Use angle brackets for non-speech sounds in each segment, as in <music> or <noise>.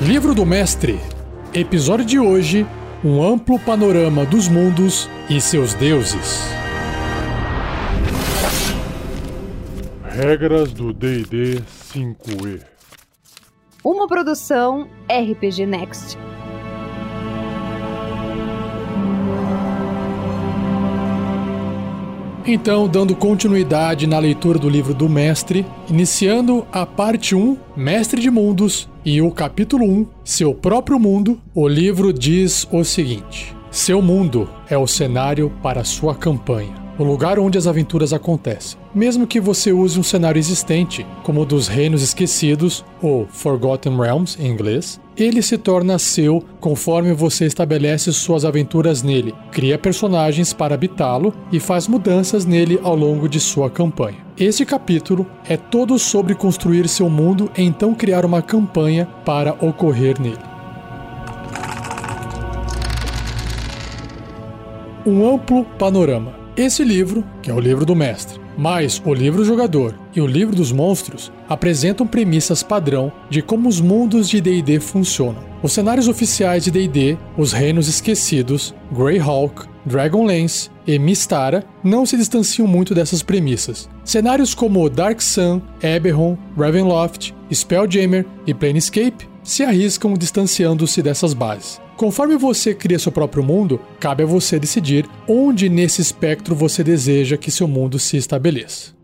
Livro do Mestre. Episódio de hoje: Um amplo panorama dos mundos e seus deuses. Regras do DD 5E. Uma produção RPG Next. Então, dando continuidade na leitura do livro do Mestre, iniciando a parte 1, Mestre de Mundos, e o capítulo 1, Seu próprio mundo, o livro diz o seguinte: Seu mundo é o cenário para sua campanha o lugar onde as aventuras acontecem. Mesmo que você use um cenário existente, como o dos Reinos Esquecidos, ou Forgotten Realms em inglês, ele se torna seu conforme você estabelece suas aventuras nele, cria personagens para habitá-lo e faz mudanças nele ao longo de sua campanha. Este capítulo é todo sobre construir seu mundo e então criar uma campanha para ocorrer nele. Um amplo panorama. Esse livro, que é o livro do mestre, mais o livro jogador e o livro dos monstros apresentam premissas padrão de como os mundos de D&D funcionam. Os cenários oficiais de D&D, os Reinos Esquecidos, Greyhawk, Dragonlance e Mistara não se distanciam muito dessas premissas. Cenários como Dark Sun, Eberron, Ravenloft, Spelljammer e Planescape se arriscam distanciando-se dessas bases. Conforme você cria seu próprio mundo, cabe a você decidir onde nesse espectro você deseja que seu mundo se estabeleça.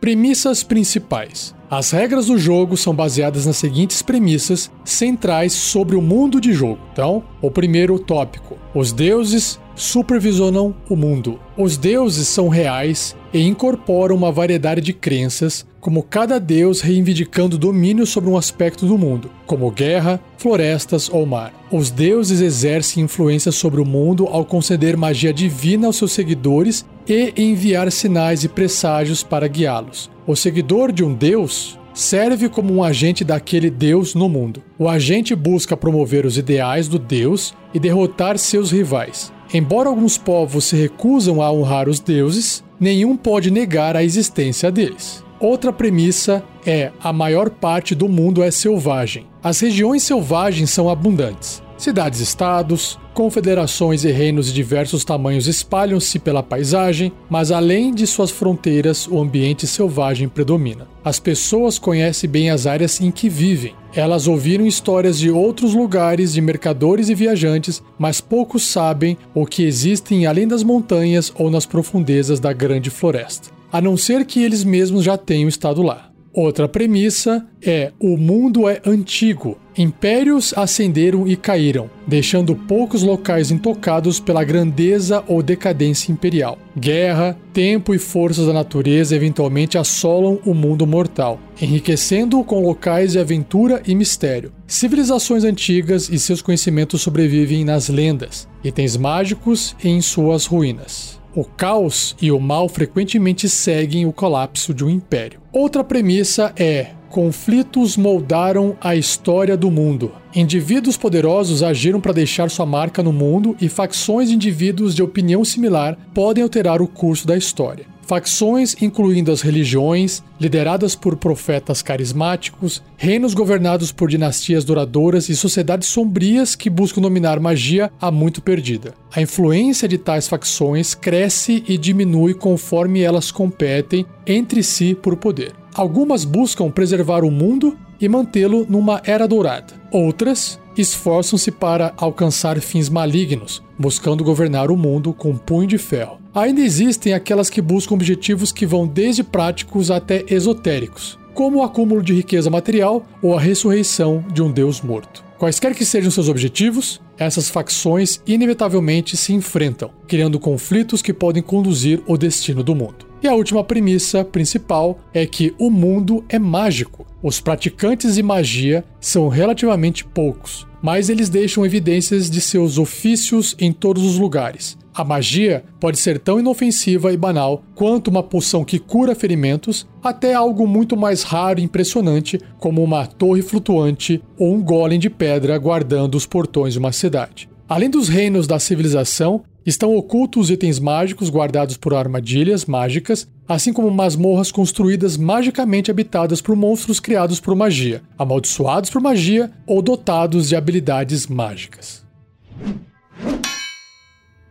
Premissas principais. As regras do jogo são baseadas nas seguintes premissas centrais sobre o mundo de jogo. Então, o primeiro tópico: os deuses supervisionam o mundo. Os deuses são reais e incorporam uma variedade de crenças, como cada deus reivindicando domínio sobre um aspecto do mundo, como guerra, florestas ou mar. Os deuses exercem influência sobre o mundo ao conceder magia divina aos seus seguidores e enviar sinais e presságios para guiá-los. O seguidor de um deus serve como um agente daquele Deus no mundo. O agente busca promover os ideais do Deus e derrotar seus rivais. Embora alguns povos se recusam a honrar os deuses, nenhum pode negar a existência deles. Outra premissa é: a maior parte do mundo é selvagem. As regiões selvagens são abundantes. Cidades-estados, confederações e reinos de diversos tamanhos espalham-se pela paisagem, mas além de suas fronteiras, o ambiente selvagem predomina. As pessoas conhecem bem as áreas em que vivem. Elas ouviram histórias de outros lugares, de mercadores e viajantes, mas poucos sabem o que existem além das montanhas ou nas profundezas da grande floresta, a não ser que eles mesmos já tenham estado lá. Outra premissa é: o mundo é antigo. Impérios ascenderam e caíram, deixando poucos locais intocados pela grandeza ou decadência imperial. Guerra, tempo e forças da natureza eventualmente assolam o mundo mortal, enriquecendo-o com locais de aventura e mistério. Civilizações antigas e seus conhecimentos sobrevivem nas lendas, itens mágicos e em suas ruínas. O caos e o mal frequentemente seguem o colapso de um império. Outra premissa é: conflitos moldaram a história do mundo. Indivíduos poderosos agiram para deixar sua marca no mundo e facções de indivíduos de opinião similar podem alterar o curso da história. Facções incluindo as religiões, lideradas por profetas carismáticos, reinos governados por dinastias duradouras e sociedades sombrias que buscam dominar magia há muito perdida. A influência de tais facções cresce e diminui conforme elas competem entre si por poder. Algumas buscam preservar o mundo e mantê-lo numa era dourada. Outras esforçam-se para alcançar fins malignos, buscando governar o mundo com punho de ferro. Ainda existem aquelas que buscam objetivos que vão desde práticos até esotéricos, como o acúmulo de riqueza material ou a ressurreição de um deus morto. Quaisquer que sejam seus objetivos, essas facções inevitavelmente se enfrentam, criando conflitos que podem conduzir o destino do mundo. E a última premissa principal é que o mundo é mágico. Os praticantes de magia são relativamente poucos, mas eles deixam evidências de seus ofícios em todos os lugares. A magia pode ser tão inofensiva e banal quanto uma poção que cura ferimentos, até algo muito mais raro e impressionante, como uma torre flutuante ou um golem de pedra guardando os portões de uma cidade. Além dos reinos da civilização, estão ocultos itens mágicos guardados por armadilhas mágicas, assim como masmorras construídas magicamente habitadas por monstros criados por magia, amaldiçoados por magia ou dotados de habilidades mágicas.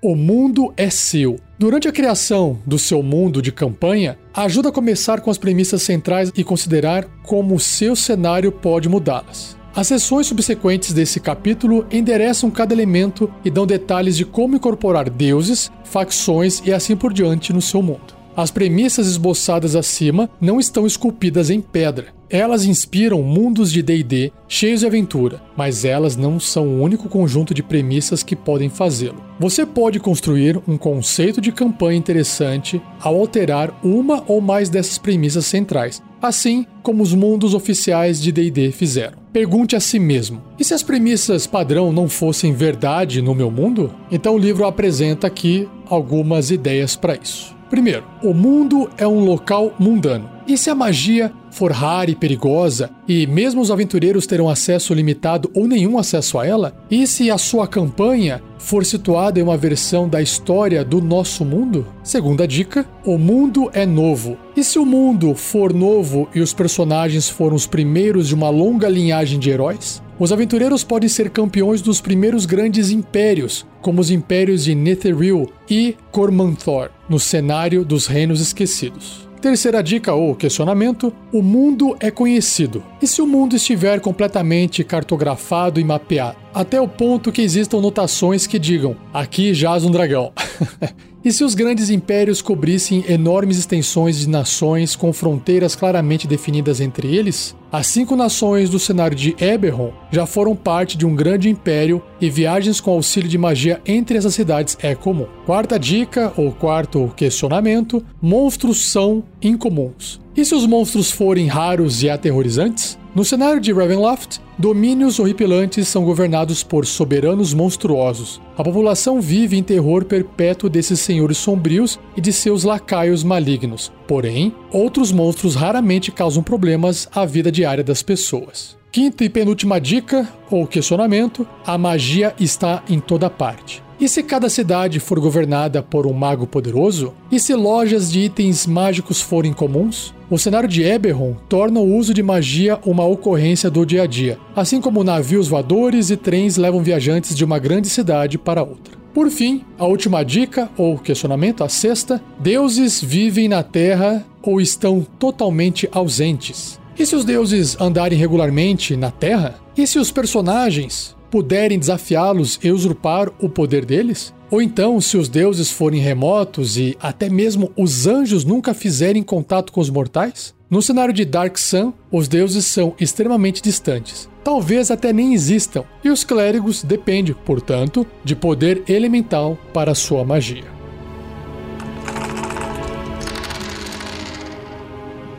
O mundo é seu. Durante a criação do seu mundo de campanha, ajuda a começar com as premissas centrais e considerar como o seu cenário pode mudá-las. As sessões subsequentes desse capítulo endereçam cada elemento e dão detalhes de como incorporar deuses, facções e assim por diante no seu mundo. As premissas esboçadas acima não estão esculpidas em pedra. Elas inspiram mundos de DD cheios de aventura, mas elas não são o único conjunto de premissas que podem fazê-lo. Você pode construir um conceito de campanha interessante ao alterar uma ou mais dessas premissas centrais, assim como os mundos oficiais de DD fizeram. Pergunte a si mesmo: e se as premissas padrão não fossem verdade no meu mundo? Então o livro apresenta aqui algumas ideias para isso. Primeiro, o mundo é um local mundano. E se a magia for rara e perigosa, e mesmo os aventureiros terão acesso limitado ou nenhum acesso a ela? E se a sua campanha for situada em uma versão da história do nosso mundo? Segunda dica: o mundo é novo. E se o mundo for novo e os personagens foram os primeiros de uma longa linhagem de heróis? Os aventureiros podem ser campeões dos primeiros grandes impérios, como os impérios de Netheril e Cormanthor, no cenário dos Reinos Esquecidos. Terceira dica ou questionamento: o mundo é conhecido. E se o mundo estiver completamente cartografado e mapeado? Até o ponto que existam notações que digam: aqui jaz um dragão. <laughs> E se os grandes impérios cobrissem enormes extensões de nações com fronteiras claramente definidas entre eles? As cinco nações do cenário de Eberron já foram parte de um grande império e viagens com auxílio de magia entre essas cidades é comum. Quarta dica ou quarto questionamento: monstros são incomuns. E se os monstros forem raros e aterrorizantes? No cenário de Ravenloft, domínios horripilantes são governados por soberanos monstruosos. A população vive em terror perpétuo desses senhores sombrios e de seus lacaios malignos. Porém, outros monstros raramente causam problemas à vida diária das pessoas. Quinta e penúltima dica ou questionamento: a magia está em toda parte. E se cada cidade for governada por um mago poderoso? E se lojas de itens mágicos forem comuns? O cenário de Eberron torna o uso de magia uma ocorrência do dia a dia, assim como navios voadores e trens levam viajantes de uma grande cidade para outra. Por fim, a última dica ou questionamento, a sexta: deuses vivem na Terra ou estão totalmente ausentes? E se os deuses andarem regularmente na Terra? E se os personagens puderem desafiá-los e usurpar o poder deles? Ou então, se os deuses forem remotos e até mesmo os anjos nunca fizerem contato com os mortais? No cenário de Dark Sun, os deuses são extremamente distantes, talvez até nem existam, e os clérigos dependem, portanto, de poder elemental para sua magia.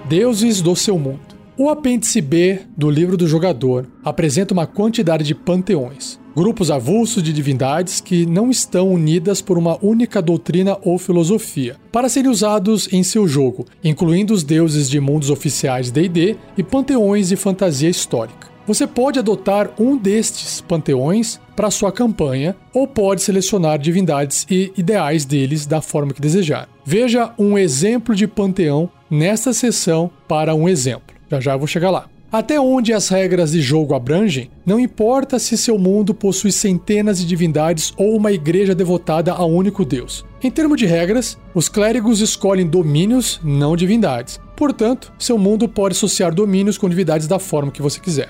Deuses do seu mundo. O apêndice B do livro do jogador apresenta uma quantidade de panteões, grupos avulsos de divindades que não estão unidas por uma única doutrina ou filosofia, para serem usados em seu jogo, incluindo os deuses de mundos oficiais D&D e panteões de fantasia histórica. Você pode adotar um destes panteões para sua campanha ou pode selecionar divindades e ideais deles da forma que desejar. Veja um exemplo de panteão nesta seção para um exemplo. Já já eu vou chegar lá. Até onde as regras de jogo abrangem, não importa se seu mundo possui centenas de divindades ou uma igreja devotada a um único deus. Em termos de regras, os clérigos escolhem domínios, não divindades. Portanto, seu mundo pode associar domínios com divindades da forma que você quiser.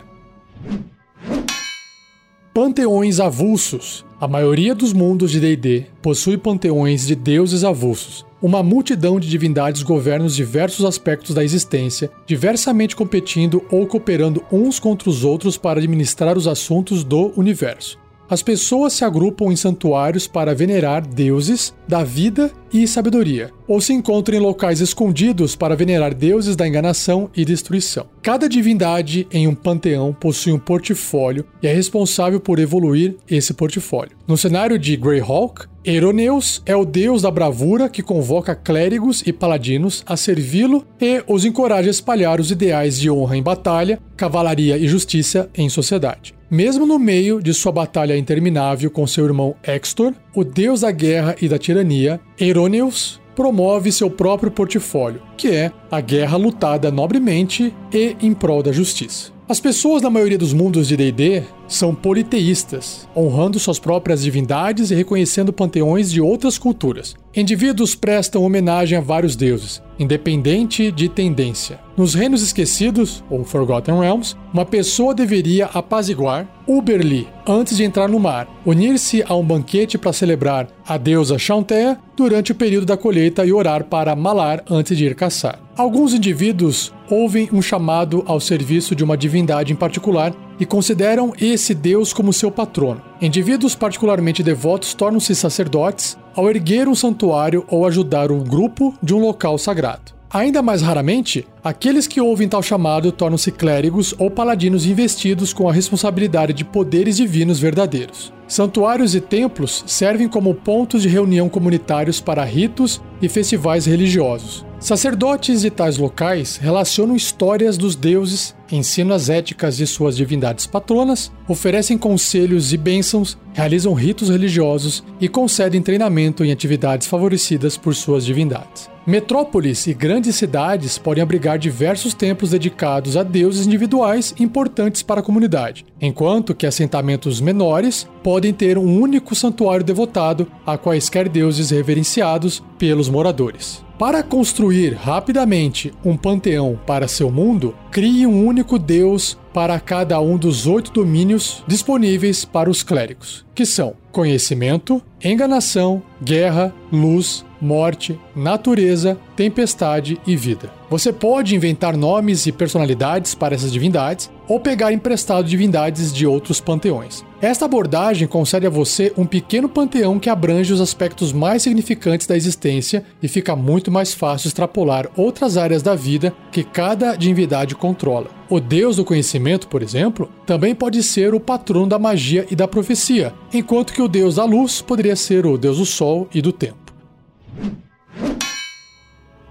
Panteões avulsos. A maioria dos mundos de D&D possui panteões de deuses avulsos, uma multidão de divindades governam os diversos aspectos da existência, diversamente competindo ou cooperando uns contra os outros para administrar os assuntos do universo. As pessoas se agrupam em santuários para venerar deuses da vida e sabedoria, ou se encontram em locais escondidos para venerar deuses da enganação e destruição. Cada divindade em um panteão possui um portfólio e é responsável por evoluir esse portfólio. No cenário de Greyhawk, Eroneus é o deus da bravura que convoca clérigos e paladinos a servi-lo e os encoraja a espalhar os ideais de honra em batalha, cavalaria e justiça em sociedade. Mesmo no meio de sua batalha interminável com seu irmão Extor, o deus da guerra e da tirania, Eroneus promove seu próprio portfólio, que é a guerra lutada nobremente e em prol da justiça. As pessoas na maioria dos mundos de D&D são politeístas, honrando suas próprias divindades e reconhecendo panteões de outras culturas. Indivíduos prestam homenagem a vários deuses, independente de tendência. Nos Reinos Esquecidos, ou Forgotten Realms, uma pessoa deveria apaziguar Uberli antes de entrar no mar, unir-se a um banquete para celebrar a deusa Chantea durante o período da colheita e orar para Malar antes de ir caçar. Alguns indivíduos ouvem um chamado ao serviço de uma divindade em particular e consideram esse deus como seu patrono. Indivíduos particularmente devotos tornam-se sacerdotes ao erguer um santuário ou ajudar um grupo de um local sagrado. Ainda mais raramente, aqueles que ouvem tal chamado tornam-se clérigos ou paladinos investidos com a responsabilidade de poderes divinos verdadeiros. Santuários e templos servem como pontos de reunião comunitários para ritos e festivais religiosos. Sacerdotes de tais locais relacionam histórias dos deuses, ensinam as éticas de suas divindades patronas, oferecem conselhos e bênçãos, realizam ritos religiosos e concedem treinamento em atividades favorecidas por suas divindades. Metrópoles e grandes cidades podem abrigar diversos templos dedicados a deuses individuais importantes para a comunidade, enquanto que assentamentos menores podem ter um único santuário devotado a quaisquer deuses reverenciados pelos moradores. Para construir rapidamente um panteão para seu mundo, crie um único deus para cada um dos oito domínios disponíveis para os clérigos, que são conhecimento, enganação, guerra, luz, morte, natureza, tempestade e vida. Você pode inventar nomes e personalidades para essas divindades ou pegar emprestado divindades de outros panteões. Esta abordagem concede a você um pequeno panteão que abrange os aspectos mais significantes da existência e fica muito mais fácil extrapolar outras áreas da vida que cada divindade controla. O deus do conhecimento, por exemplo, também pode ser o patrono da magia e da profecia, enquanto que o deus da luz poderia ser o deus do sol e do tempo.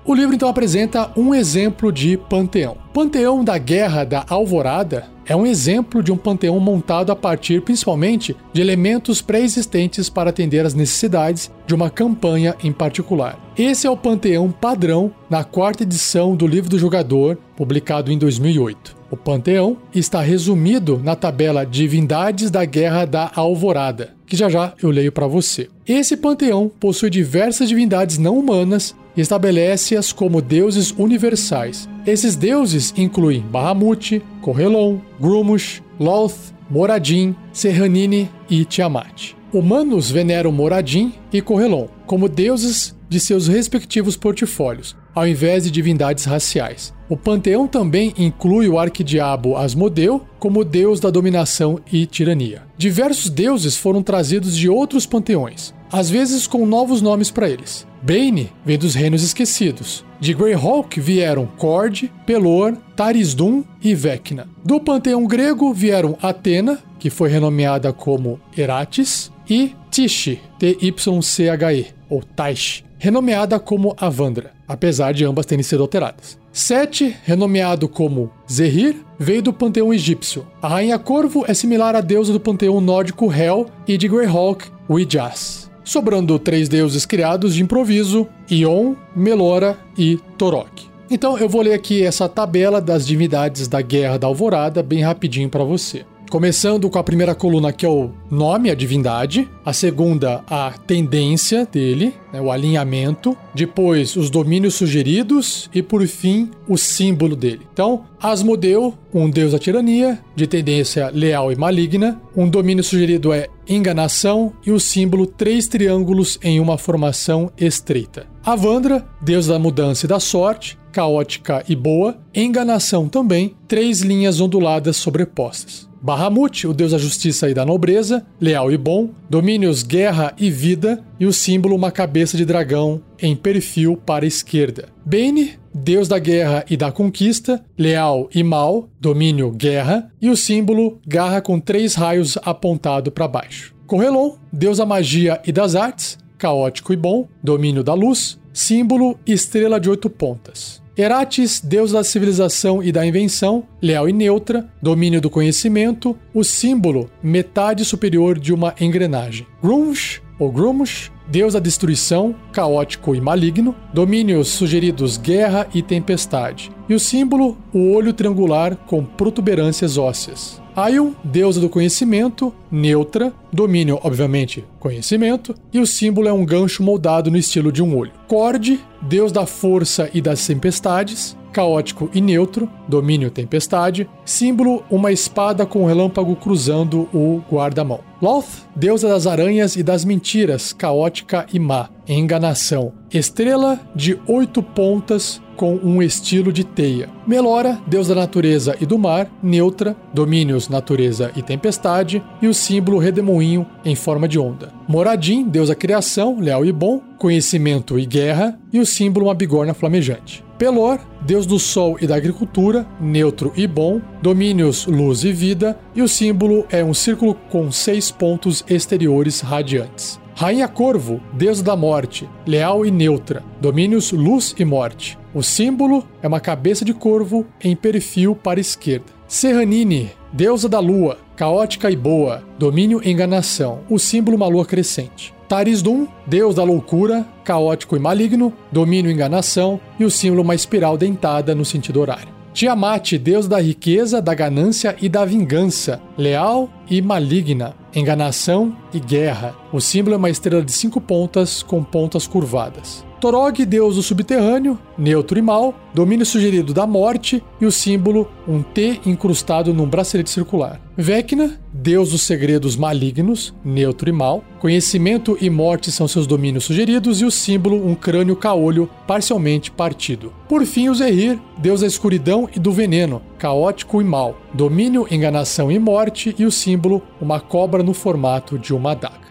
O livro então apresenta um exemplo de panteão. Panteão da Guerra da Alvorada é um exemplo de um panteão montado a partir principalmente de elementos pré-existentes para atender às necessidades de uma campanha em particular. Esse é o panteão padrão na quarta edição do Livro do Jogador, publicado em 2008. O panteão está resumido na tabela Divindades da Guerra da Alvorada, que já já eu leio para você. Esse panteão possui diversas divindades não humanas e estabelece-as como deuses universais. Esses deuses incluem Bahamut, Correlon, Grumush, Loth, Moradin, Serranine e Tiamat. Humanos veneram Moradin e Correlon como deuses de seus respectivos portfólios, ao invés de divindades raciais. O panteão também inclui o arquidiabo Asmodeu como deus da dominação e tirania. Diversos deuses foram trazidos de outros panteões, às vezes com novos nomes para eles. Bane vem dos Reinos Esquecidos. De Greyhawk vieram Cord, Pelor, Tarisdun e Vecna. Do panteão grego vieram Atena, que foi renomeada como Eratis, e Tishi, T-Y-C-H-E, ou Taish, renomeada como Avandra, apesar de ambas terem sido alteradas. Sete, renomeado como Zehir, veio do panteão egípcio. A rainha Corvo é similar à deusa do panteão nórdico Hel e de Greyhawk, Wijaz sobrando três deuses criados de improviso: Ion, Melora e Torok. Então eu vou ler aqui essa tabela das divindades da Guerra da Alvorada bem rapidinho para você. Começando com a primeira coluna, que é o nome, a divindade. A segunda, a tendência dele, né, o alinhamento. Depois, os domínios sugeridos. E por fim, o símbolo dele. Então, Asmodeu, um deus da tirania, de tendência leal e maligna. Um domínio sugerido é enganação. E o símbolo, três triângulos em uma formação estreita. Avandra, deus da mudança e da sorte caótica e boa, enganação também, três linhas onduladas sobrepostas. Bahamut, o deus da justiça e da nobreza, leal e bom, domínios guerra e vida, e o símbolo uma cabeça de dragão em perfil para a esquerda. Bane, deus da guerra e da conquista, leal e mal, domínio guerra, e o símbolo garra com três raios apontado para baixo. Correlon, deus da magia e das artes, caótico e bom, domínio da luz, símbolo estrela de oito pontas. Eratis, deus da civilização e da invenção, leal e neutra, domínio do conhecimento, o símbolo metade superior de uma engrenagem. Grunge, ou Grumsh, deus da destruição, caótico e maligno, domínios sugeridos guerra e tempestade. E o símbolo, o olho triangular com protuberâncias ósseas. Aion, deusa do conhecimento, neutra, domínio, obviamente, conhecimento, e o símbolo é um gancho moldado no estilo de um olho. Cord, deus da força e das tempestades, caótico e neutro, domínio tempestade, símbolo uma espada com um relâmpago cruzando o guarda-mão. Loth, deusa das aranhas e das mentiras, caótica e má, enganação. Estrela de oito pontas com um estilo de teia. Melora, deus da natureza e do mar, neutra, domínios natureza e tempestade, e o símbolo redemoinho em forma de onda. Moradim, deus da criação, leal e bom, conhecimento e guerra, e o símbolo uma bigorna flamejante. Pelor, deus do sol e da agricultura, neutro e bom, domínios luz e vida, e o símbolo é um círculo com seis pontos exteriores radiantes. Rainha Corvo, deusa da morte, leal e neutra, domínios luz e morte. O símbolo é uma cabeça de corvo em perfil para esquerda. Serranine, deusa da lua, caótica e boa, domínio enganação. O símbolo uma lua crescente. Tarisdum, deus da loucura, caótico e maligno, domínio enganação. E o símbolo uma espiral dentada no sentido horário. Tiamat, deus da riqueza, da ganância e da vingança, leal e maligna, enganação e guerra. O símbolo é uma estrela de cinco pontas com pontas curvadas. Torog, deus do subterrâneo, neutro e mal, domínio sugerido da morte e o símbolo um T incrustado num bracelete circular. Vecna, deus dos segredos malignos, neutro e mal, conhecimento e morte são seus domínios sugeridos e o símbolo um crânio caolho parcialmente partido. Por fim, o Zehir, deus da escuridão e do veneno, caótico e mal, domínio, enganação e morte e o símbolo uma cobra no formato de uma adaga.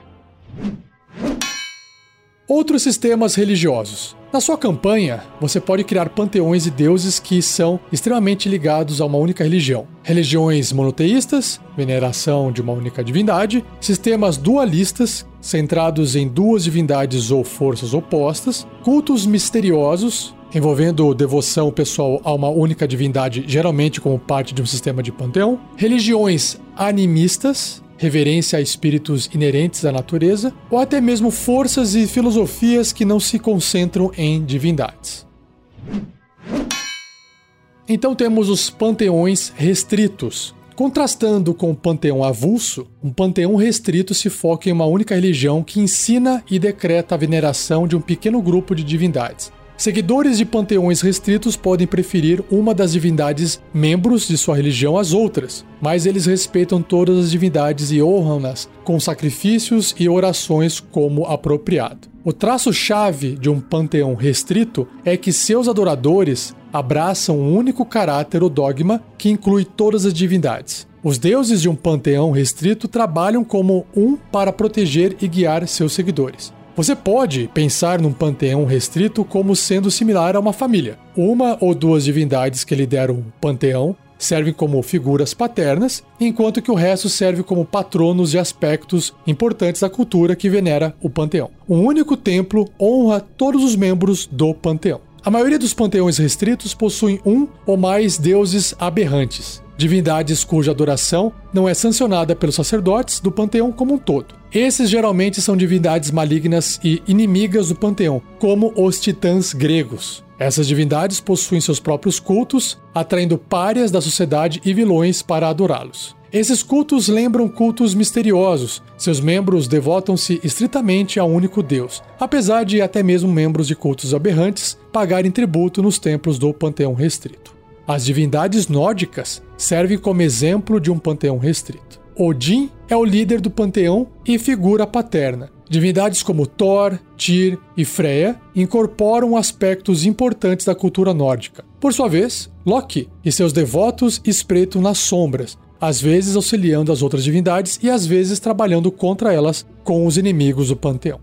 Outros sistemas religiosos. Na sua campanha, você pode criar panteões e deuses que são extremamente ligados a uma única religião. Religiões monoteístas, veneração de uma única divindade, sistemas dualistas, centrados em duas divindades ou forças opostas, cultos misteriosos, envolvendo devoção pessoal a uma única divindade, geralmente como parte de um sistema de panteão, religiões animistas, reverência a espíritos inerentes à natureza, ou até mesmo forças e filosofias que não se concentram em divindades. Então temos os panteões restritos. Contrastando com o panteão avulso, um panteão restrito se foca em uma única religião que ensina e decreta a veneração de um pequeno grupo de divindades. Seguidores de panteões restritos podem preferir uma das divindades membros de sua religião às outras, mas eles respeitam todas as divindades e honram-nas com sacrifícios e orações como apropriado. O traço-chave de um panteão restrito é que seus adoradores abraçam um único caráter ou dogma que inclui todas as divindades. Os deuses de um panteão restrito trabalham como um para proteger e guiar seus seguidores. Você pode pensar num panteão restrito como sendo similar a uma família. Uma ou duas divindades que lideram o panteão servem como figuras paternas, enquanto que o resto serve como patronos de aspectos importantes da cultura que venera o panteão. Um único templo honra todos os membros do panteão. A maioria dos panteões restritos possuem um ou mais deuses aberrantes, divindades cuja adoração não é sancionada pelos sacerdotes do panteão como um todo. Esses geralmente são divindades malignas e inimigas do panteão, como os titãs gregos. Essas divindades possuem seus próprios cultos, atraindo párias da sociedade e vilões para adorá-los. Esses cultos lembram cultos misteriosos. Seus membros devotam-se estritamente a um único Deus, apesar de até mesmo membros de cultos aberrantes pagarem tributo nos templos do panteão restrito. As divindades nórdicas servem como exemplo de um panteão restrito. Odin é o líder do panteão e figura paterna. Divindades como Thor, Tyr e Freya incorporam aspectos importantes da cultura nórdica. Por sua vez, Loki e seus devotos espreitam nas sombras, às vezes auxiliando as outras divindades e às vezes trabalhando contra elas com os inimigos do panteão.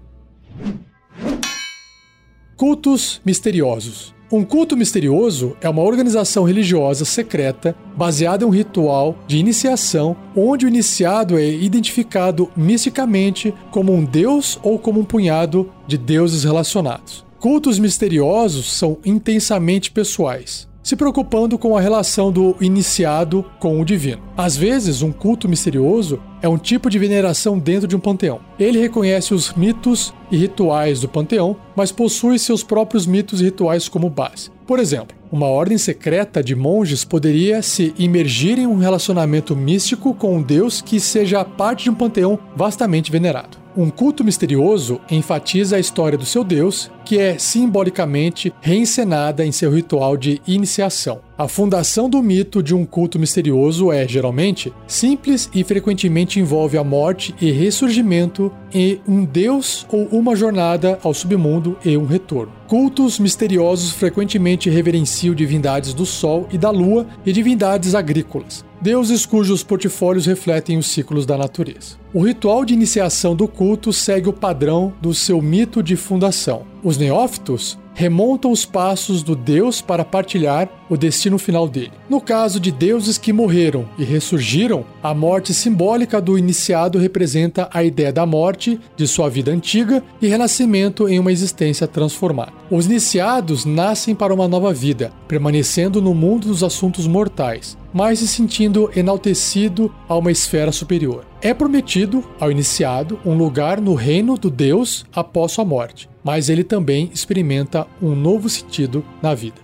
Cultos misteriosos. Um culto misterioso é uma organização religiosa secreta baseada em um ritual de iniciação onde o iniciado é identificado misticamente como um deus ou como um punhado de deuses relacionados. Cultos misteriosos são intensamente pessoais se preocupando com a relação do iniciado com o divino. Às vezes, um culto misterioso é um tipo de veneração dentro de um panteão. Ele reconhece os mitos e rituais do panteão, mas possui seus próprios mitos e rituais como base. Por exemplo, uma ordem secreta de monges poderia se imergir em um relacionamento místico com um deus que seja parte de um panteão vastamente venerado. Um culto misterioso enfatiza a história do seu deus, que é simbolicamente reencenada em seu ritual de iniciação. A fundação do mito de um culto misterioso é, geralmente, simples e frequentemente envolve a morte e ressurgimento e um deus ou uma jornada ao submundo e um retorno. Cultos misteriosos frequentemente reverenciam divindades do sol e da lua e divindades agrícolas deuses cujos portfólios refletem os ciclos da natureza. O ritual de iniciação do culto segue o padrão do seu mito de fundação. Os neófitos remontam os passos do Deus para partilhar o destino final dele. No caso de deuses que morreram e ressurgiram, a morte simbólica do iniciado representa a ideia da morte de sua vida antiga e renascimento em uma existência transformada. Os iniciados nascem para uma nova vida, permanecendo no mundo dos assuntos mortais, mas se sentindo enaltecido a uma esfera superior. É prometido ao iniciado um lugar no reino do Deus após sua morte mas ele também experimenta um novo sentido na vida.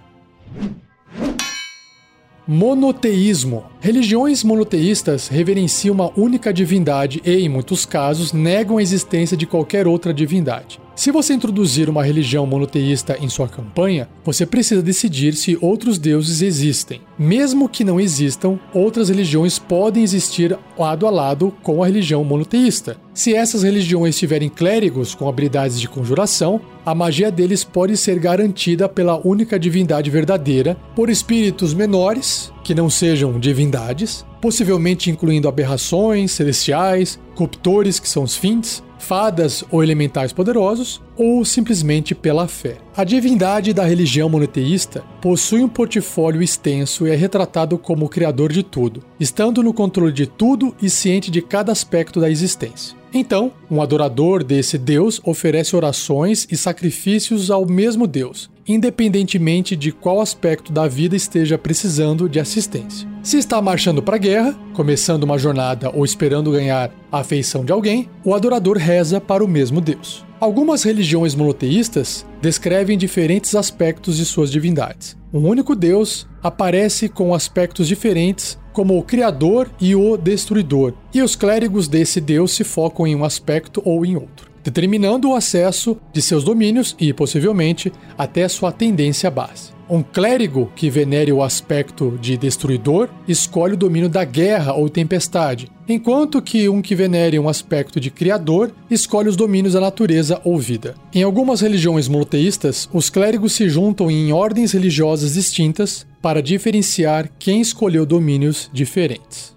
Monoteísmo. Religiões monoteístas reverenciam uma única divindade e, em muitos casos, negam a existência de qualquer outra divindade. Se você introduzir uma religião monoteísta em sua campanha, você precisa decidir se outros deuses existem. Mesmo que não existam, outras religiões podem existir lado a lado com a religião monoteísta. Se essas religiões tiverem clérigos com habilidades de conjuração, a magia deles pode ser garantida pela única divindade verdadeira por espíritos menores, que não sejam divindades, possivelmente incluindo aberrações celestiais, corruptores, que são os fins, fadas ou elementais poderosos, ou simplesmente pela fé. A divindade da religião monoteísta possui um portfólio extenso e é retratado como o criador de tudo, estando no controle de tudo e ciente de cada aspecto da existência. Então, um adorador desse Deus oferece orações e sacrifícios ao mesmo Deus, independentemente de qual aspecto da vida esteja precisando de assistência. Se está marchando para a guerra, começando uma jornada ou esperando ganhar a afeição de alguém, o adorador reza para o mesmo Deus. Algumas religiões monoteístas descrevem diferentes aspectos de suas divindades. Um único Deus aparece com aspectos diferentes como o Criador e o Destruidor, e os clérigos desse Deus se focam em um aspecto ou em outro, determinando o acesso de seus domínios e, possivelmente, até sua tendência base. Um clérigo que venere o aspecto de destruidor escolhe o domínio da guerra ou tempestade, enquanto que um que venere um aspecto de criador escolhe os domínios da natureza ou vida. Em algumas religiões monoteístas, os clérigos se juntam em ordens religiosas distintas para diferenciar quem escolheu domínios diferentes.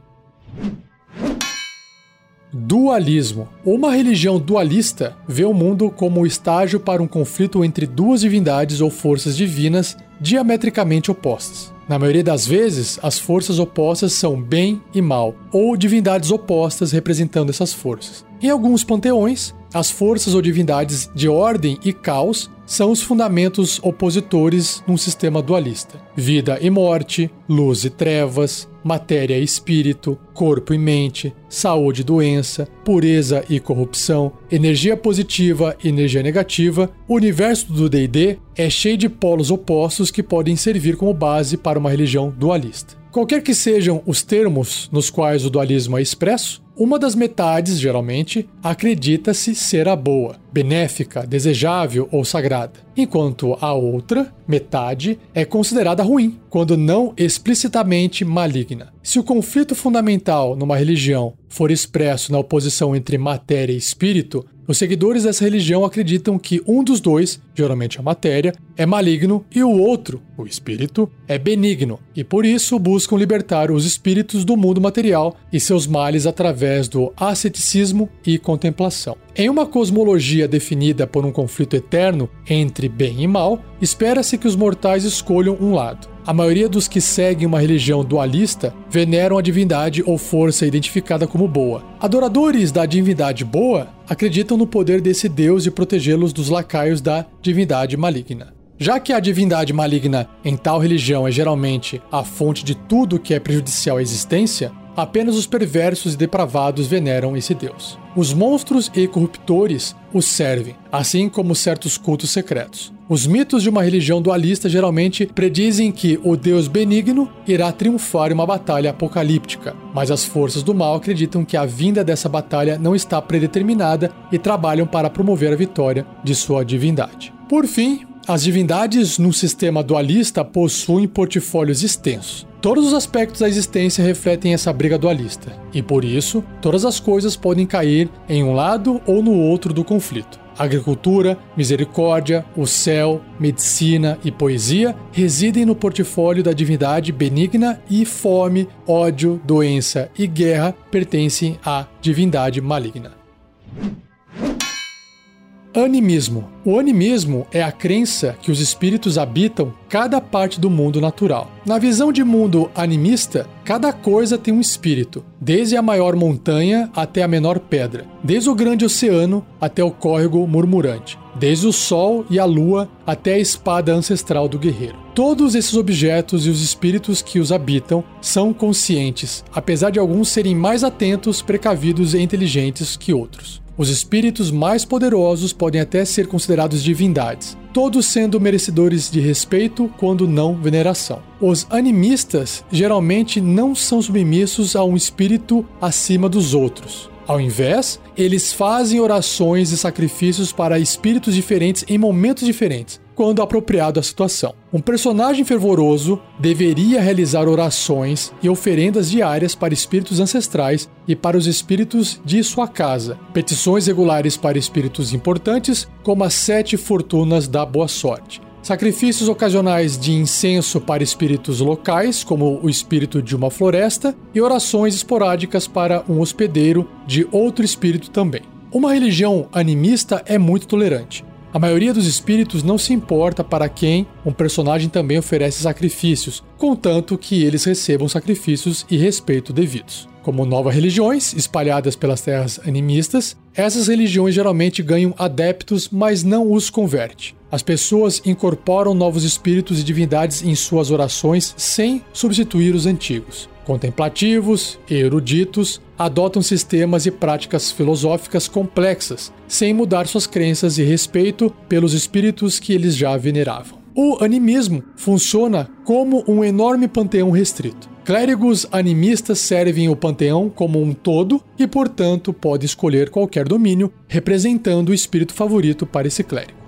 Dualismo. Uma religião dualista vê o mundo como o estágio para um conflito entre duas divindades ou forças divinas diametricamente opostas. Na maioria das vezes, as forças opostas são bem e mal, ou divindades opostas representando essas forças. Em alguns panteões, as forças ou divindades de ordem e caos são os fundamentos opositores num sistema dualista. Vida e morte, luz e trevas, matéria e espírito, corpo e mente, saúde e doença, pureza e corrupção, energia positiva e energia negativa, o universo do D&D é cheio de polos opostos que podem servir como base para uma religião dualista. Qualquer que sejam os termos nos quais o dualismo é expresso, uma das metades, geralmente, acredita-se ser a boa, benéfica, desejável ou sagrada, enquanto a outra metade é considerada ruim, quando não explicitamente maligna. Se o conflito fundamental numa religião for expresso na oposição entre matéria e espírito, os seguidores dessa religião acreditam que um dos dois, geralmente a matéria, é maligno e o outro, o espírito, é benigno, e por isso buscam libertar os espíritos do mundo material e seus males através através do asceticismo e contemplação. Em uma cosmologia definida por um conflito eterno entre bem e mal, espera-se que os mortais escolham um lado. A maioria dos que seguem uma religião dualista veneram a divindade ou força identificada como boa. Adoradores da divindade boa acreditam no poder desse deus de protegê-los dos lacaios da divindade maligna. Já que a divindade maligna em tal religião é geralmente a fonte de tudo que é prejudicial à existência, apenas os perversos e depravados veneram esse deus. Os monstros e corruptores os servem, assim como certos cultos secretos. Os mitos de uma religião dualista geralmente predizem que o Deus benigno irá triunfar em uma batalha apocalíptica, mas as forças do mal acreditam que a vinda dessa batalha não está predeterminada e trabalham para promover a vitória de sua divindade. Por fim, as divindades no sistema dualista possuem portfólios extensos. Todos os aspectos da existência refletem essa briga dualista, e por isso, todas as coisas podem cair em um lado ou no outro do conflito. Agricultura, misericórdia, o céu, medicina e poesia residem no portfólio da divindade benigna e fome, ódio, doença e guerra pertencem à divindade maligna. Animismo. O animismo é a crença que os espíritos habitam cada parte do mundo natural. Na visão de mundo animista, cada coisa tem um espírito, desde a maior montanha até a menor pedra, desde o grande oceano até o córrego murmurante, desde o sol e a lua até a espada ancestral do guerreiro. Todos esses objetos e os espíritos que os habitam são conscientes, apesar de alguns serem mais atentos, precavidos e inteligentes que outros. Os espíritos mais poderosos podem até ser considerados divindades, todos sendo merecedores de respeito, quando não veneração. Os animistas geralmente não são submissos a um espírito acima dos outros. Ao invés, eles fazem orações e sacrifícios para espíritos diferentes em momentos diferentes, quando apropriado a situação. Um personagem fervoroso deveria realizar orações e oferendas diárias para espíritos ancestrais e para os espíritos de sua casa, petições regulares para espíritos importantes, como as sete fortunas da boa sorte. Sacrifícios ocasionais de incenso para espíritos locais, como o espírito de uma floresta, e orações esporádicas para um hospedeiro de outro espírito também. Uma religião animista é muito tolerante. A maioria dos espíritos não se importa para quem um personagem também oferece sacrifícios, contanto que eles recebam sacrifícios e respeito devidos. Como novas religiões espalhadas pelas terras animistas, essas religiões geralmente ganham adeptos, mas não os converte. As pessoas incorporam novos espíritos e divindades em suas orações sem substituir os antigos. Contemplativos e eruditos adotam sistemas e práticas filosóficas complexas, sem mudar suas crenças e respeito pelos espíritos que eles já veneravam. O animismo funciona como um enorme panteão restrito. Clérigos animistas servem o panteão como um todo e, portanto, pode escolher qualquer domínio representando o espírito favorito para esse clérigo.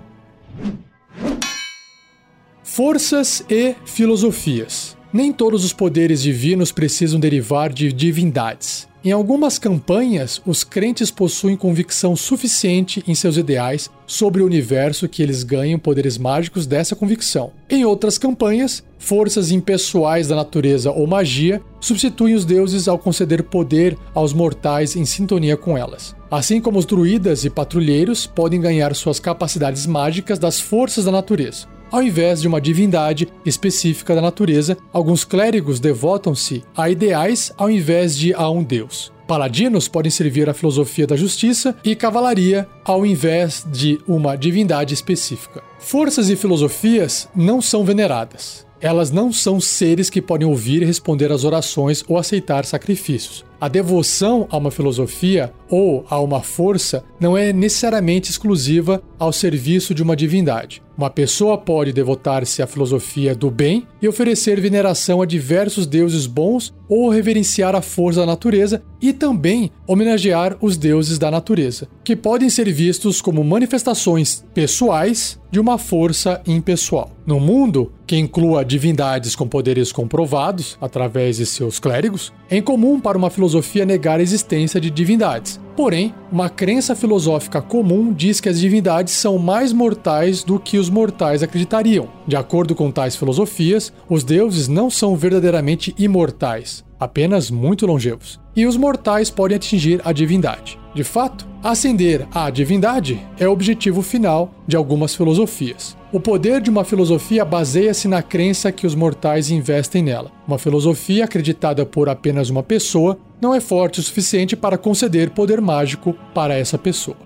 Forças e filosofias. Nem todos os poderes divinos precisam derivar de divindades. Em algumas campanhas, os crentes possuem convicção suficiente em seus ideais sobre o universo que eles ganham poderes mágicos dessa convicção. Em outras campanhas, forças impessoais da natureza ou magia substituem os deuses ao conceder poder aos mortais em sintonia com elas. Assim como os druidas e patrulheiros podem ganhar suas capacidades mágicas das forças da natureza. Ao invés de uma divindade específica da natureza, alguns clérigos devotam-se a ideais ao invés de a um deus. Paladinos podem servir à filosofia da justiça e cavalaria ao invés de uma divindade específica. Forças e filosofias não são veneradas. Elas não são seres que podem ouvir e responder às orações ou aceitar sacrifícios. A devoção a uma filosofia ou a uma força não é necessariamente exclusiva ao serviço de uma divindade. Uma pessoa pode devotar-se à filosofia do bem e oferecer veneração a diversos deuses bons ou reverenciar a força da natureza e também homenagear os deuses da natureza, que podem ser vistos como manifestações pessoais de uma força impessoal. No mundo, que inclua divindades com poderes comprovados através de seus clérigos, é incomum para uma filosofia negar a existência de divindades. Porém, uma crença filosófica comum diz que as divindades são mais mortais do que os mortais acreditariam. De acordo com tais filosofias, os deuses não são verdadeiramente imortais. apenas muito longevos, e os mortais podem atingir a divindade. De fato, ascender à divindade é o objetivo final de algumas filosofias. O poder de uma filosofia baseia-se na crença que os mortais investem nela. Uma filosofia acreditada por apenas uma pessoa não é forte o suficiente para conceder poder mágico para essa pessoa.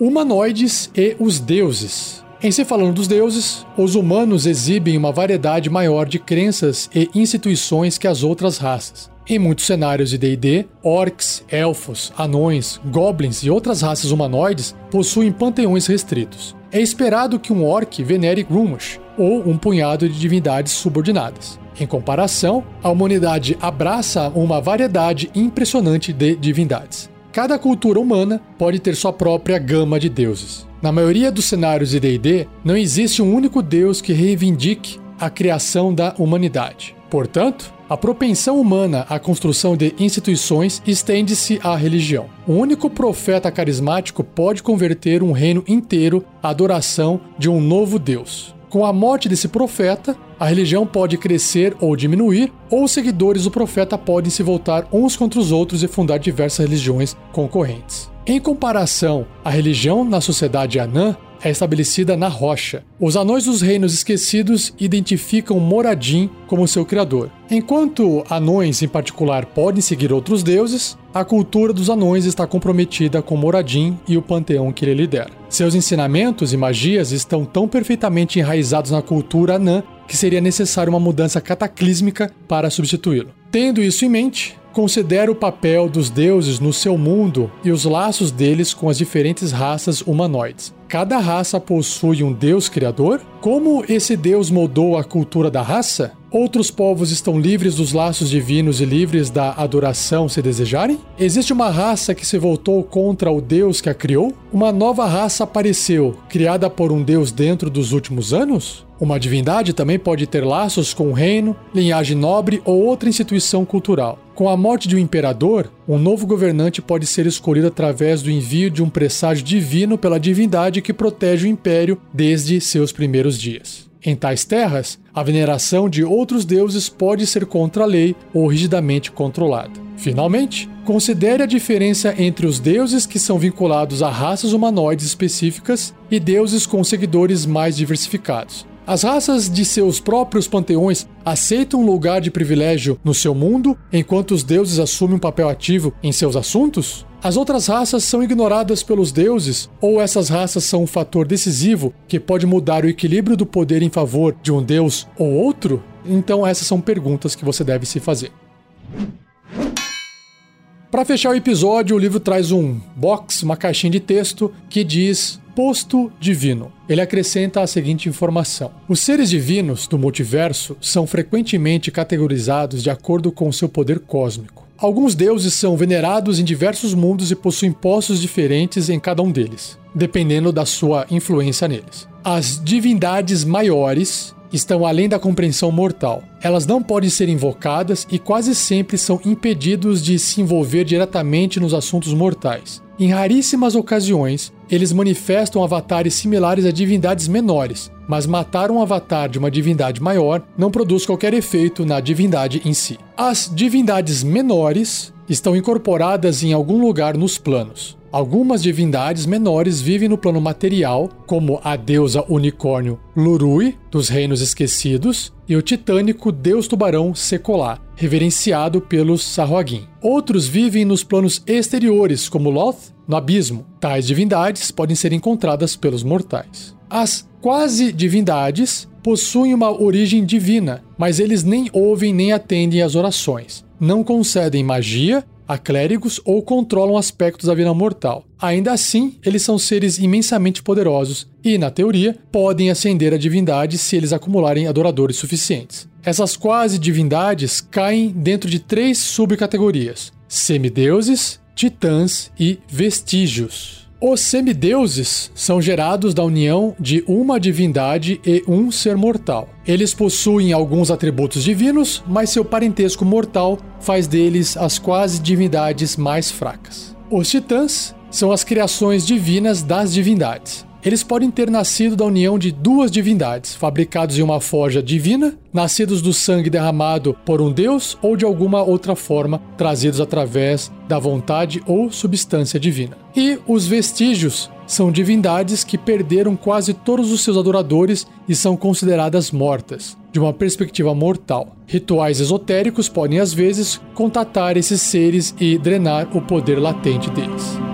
Humanoides e os deuses. Em se falando dos deuses, os humanos exibem uma variedade maior de crenças e instituições que as outras raças. Em muitos cenários de D&D, orcs, elfos, anões, goblins e outras raças humanoides possuem panteões restritos. É esperado que um orc venere Grummash, ou um punhado de divindades subordinadas. Em comparação, a humanidade abraça uma variedade impressionante de divindades. Cada cultura humana pode ter sua própria gama de deuses. Na maioria dos cenários de D&D, não existe um único deus que reivindique a criação da humanidade. Portanto, a propensão humana à construção de instituições estende-se à religião. O único profeta carismático pode converter um reino inteiro à adoração de um novo Deus. Com a morte desse profeta, a religião pode crescer ou diminuir, ou os seguidores do profeta podem se voltar uns contra os outros e fundar diversas religiões concorrentes. Em comparação, a religião na sociedade anã é estabelecida na rocha. Os anões dos reinos esquecidos identificam Moradin como seu criador. Enquanto anões em particular podem seguir outros deuses, a cultura dos anões está comprometida com Moradin e o panteão que ele lidera. Seus ensinamentos e magias estão tão perfeitamente enraizados na cultura anã que seria necessária uma mudança cataclísmica para substituí-lo. Tendo isso em mente, considera o papel dos deuses no seu mundo e os laços deles com as diferentes raças humanoides. Cada raça possui um deus criador? Como esse deus moldou a cultura da raça? Outros povos estão livres dos laços divinos e livres da adoração se desejarem? Existe uma raça que se voltou contra o Deus que a criou? Uma nova raça apareceu, criada por um Deus dentro dos últimos anos? Uma divindade também pode ter laços com o reino, linhagem nobre ou outra instituição cultural. Com a morte de um imperador, um novo governante pode ser escolhido através do envio de um presságio divino pela divindade que protege o império desde seus primeiros dias. Em tais terras, a veneração de outros deuses pode ser contra a lei ou rigidamente controlada. Finalmente, considere a diferença entre os deuses que são vinculados a raças humanoides específicas e deuses com seguidores mais diversificados. As raças de seus próprios panteões aceitam um lugar de privilégio no seu mundo, enquanto os deuses assumem um papel ativo em seus assuntos? As outras raças são ignoradas pelos deuses, ou essas raças são um fator decisivo que pode mudar o equilíbrio do poder em favor de um deus ou outro? Então, essas são perguntas que você deve se fazer. Para fechar o episódio, o livro traz um box, uma caixinha de texto que diz posto divino. Ele acrescenta a seguinte informação: Os seres divinos do multiverso são frequentemente categorizados de acordo com seu poder cósmico. Alguns deuses são venerados em diversos mundos e possuem postos diferentes em cada um deles, dependendo da sua influência neles. As divindades maiores estão além da compreensão mortal. Elas não podem ser invocadas e quase sempre são impedidos de se envolver diretamente nos assuntos mortais. Em raríssimas ocasiões, eles manifestam avatares similares a divindades menores, mas matar um avatar de uma divindade maior não produz qualquer efeito na divindade em si. As divindades menores estão incorporadas em algum lugar nos planos. Algumas divindades menores vivem no plano material, como a deusa unicórnio Lurui, dos Reinos Esquecidos, e o titânico deus tubarão Sekolá, reverenciado pelos Sahuagin. Outros vivem nos planos exteriores, como Loth, no abismo. Tais divindades podem ser encontradas pelos mortais. As quase divindades possuem uma origem divina, mas eles nem ouvem nem atendem às orações. Não concedem magia a clérigos ou controlam aspectos da vida mortal. Ainda assim, eles são seres imensamente poderosos e, na teoria, podem ascender a divindade se eles acumularem adoradores suficientes. Essas quase divindades caem dentro de três subcategorias: semideuses, titãs e vestígios. Os semideuses são gerados da união de uma divindade e um ser mortal. Eles possuem alguns atributos divinos, mas seu parentesco mortal faz deles as quase divindades mais fracas. Os titãs são as criações divinas das divindades. Eles podem ter nascido da união de duas divindades, fabricados em uma forja divina, nascidos do sangue derramado por um deus ou de alguma outra forma, trazidos através da vontade ou substância divina. E os vestígios são divindades que perderam quase todos os seus adoradores e são consideradas mortas, de uma perspectiva mortal. Rituais esotéricos podem às vezes contatar esses seres e drenar o poder latente deles.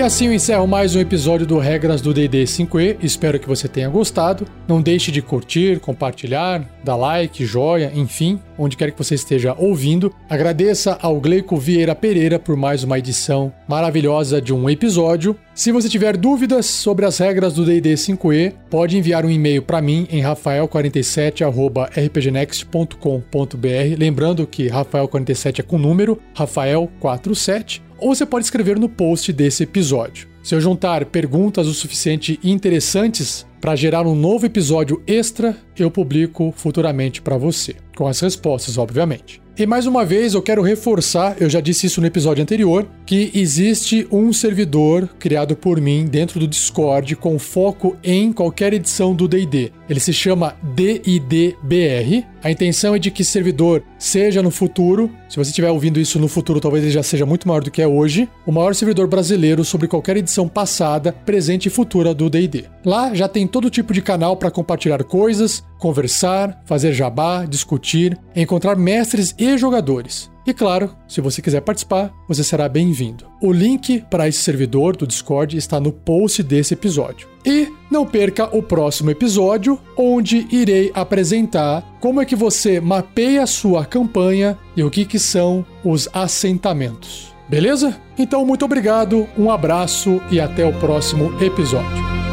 E assim eu encerro mais um episódio do Regras do D&D 5e. Espero que você tenha gostado. Não deixe de curtir, compartilhar, dar like, joia, enfim, onde quer que você esteja ouvindo. Agradeça ao Gleico Vieira Pereira por mais uma edição maravilhosa de um episódio. Se você tiver dúvidas sobre as regras do D&D 5e, pode enviar um e-mail para mim em rafael47@rpgnext.com.br. Lembrando que Rafael47 é com número, Rafael47 ou você pode escrever no post desse episódio. Se eu juntar perguntas o suficiente interessantes para gerar um novo episódio extra, eu publico futuramente para você, com as respostas, obviamente. E mais uma vez eu quero reforçar, eu já disse isso no episódio anterior, que existe um servidor criado por mim dentro do Discord com foco em qualquer edição do D&D. Ele se chama DIDBR. A intenção é de que servidor seja no futuro, se você estiver ouvindo isso no futuro, talvez ele já seja muito maior do que é hoje, o maior servidor brasileiro sobre qualquer edição passada, presente e futura do D&D. Lá já tem todo tipo de canal para compartilhar coisas, conversar, fazer jabá, discutir, encontrar mestres e jogadores. E claro, se você quiser participar, você será bem-vindo. O link para esse servidor do Discord está no post desse episódio. E não perca o próximo episódio, onde irei apresentar como é que você mapeia a sua campanha e o que, que são os assentamentos. Beleza? Então, muito obrigado, um abraço e até o próximo episódio.